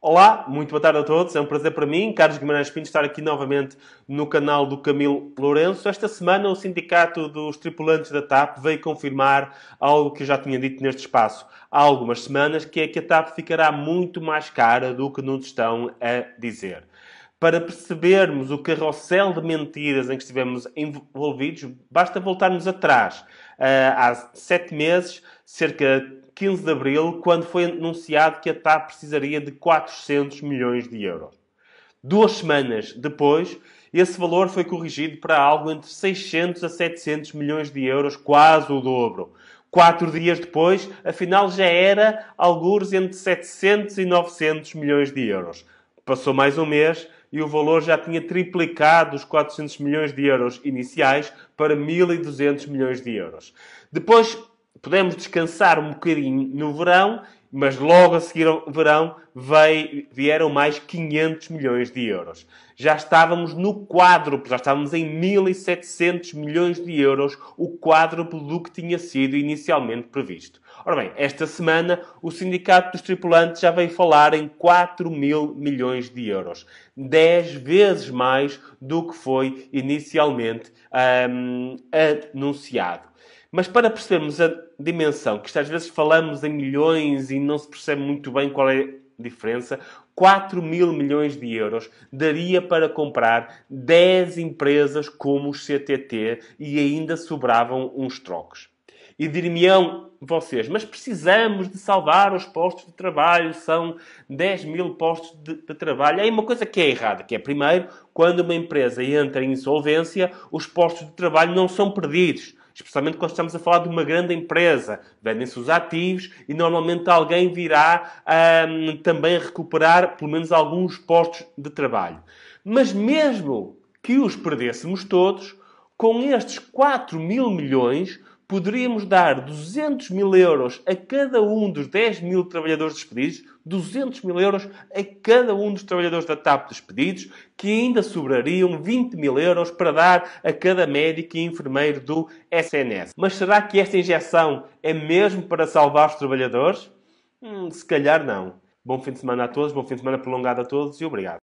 Olá, muito boa tarde a todos. É um prazer para mim, Carlos Guimarães Pinto, estar aqui novamente no canal do Camilo Lourenço. Esta semana, o Sindicato dos Tripulantes da TAP veio confirmar algo que eu já tinha dito neste espaço há algumas semanas, que é que a TAP ficará muito mais cara do que nos estão a dizer. Para percebermos o carrossel de mentiras em que estivemos envolvidos, basta voltarmos atrás. Ah, há sete meses, cerca 15 de abril, quando foi anunciado que a TAP precisaria de 400 milhões de euros. Duas semanas depois, esse valor foi corrigido para algo entre 600 a 700 milhões de euros, quase o dobro. Quatro dias depois, afinal já era alguns entre 700 e 900 milhões de euros. Passou mais um mês e o valor já tinha triplicado os 400 milhões de euros iniciais para 1.200 milhões de euros. Depois Podemos descansar um bocadinho no verão, mas logo a seguir ao verão veio, vieram mais 500 milhões de euros. Já estávamos no quádruplo, já estávamos em 1.700 milhões de euros, o quádruplo do que tinha sido inicialmente previsto. Ora bem, esta semana o Sindicato dos Tripulantes já veio falar em 4 mil milhões de euros. 10 vezes mais do que foi inicialmente hum, anunciado. Mas para percebermos a dimensão, que às vezes falamos em milhões e não se percebe muito bem qual é a diferença, 4 mil milhões de euros daria para comprar 10 empresas como os CTT e ainda sobravam uns trocos. E diriam vocês, mas precisamos de salvar os postos de trabalho, são 10 mil postos de, de trabalho. Aí uma coisa que é errada, que é, primeiro, quando uma empresa entra em insolvência, os postos de trabalho não são perdidos especialmente quando estamos a falar de uma grande empresa. Vendem-se os ativos e normalmente alguém virá um, também recuperar pelo menos alguns postos de trabalho. Mas mesmo que os perdêssemos todos, com estes 4 mil milhões, poderíamos dar 200 mil euros a cada um dos 10 mil trabalhadores despedidos, 200 mil euros a cada um dos trabalhadores da TAP despedidos, que ainda sobrariam 20 mil euros para dar a cada médico e enfermeiro do SNS. Mas será que esta injeção é mesmo para salvar os trabalhadores? Hum, se calhar não. Bom fim de semana a todos, bom fim de semana prolongado a todos e obrigado.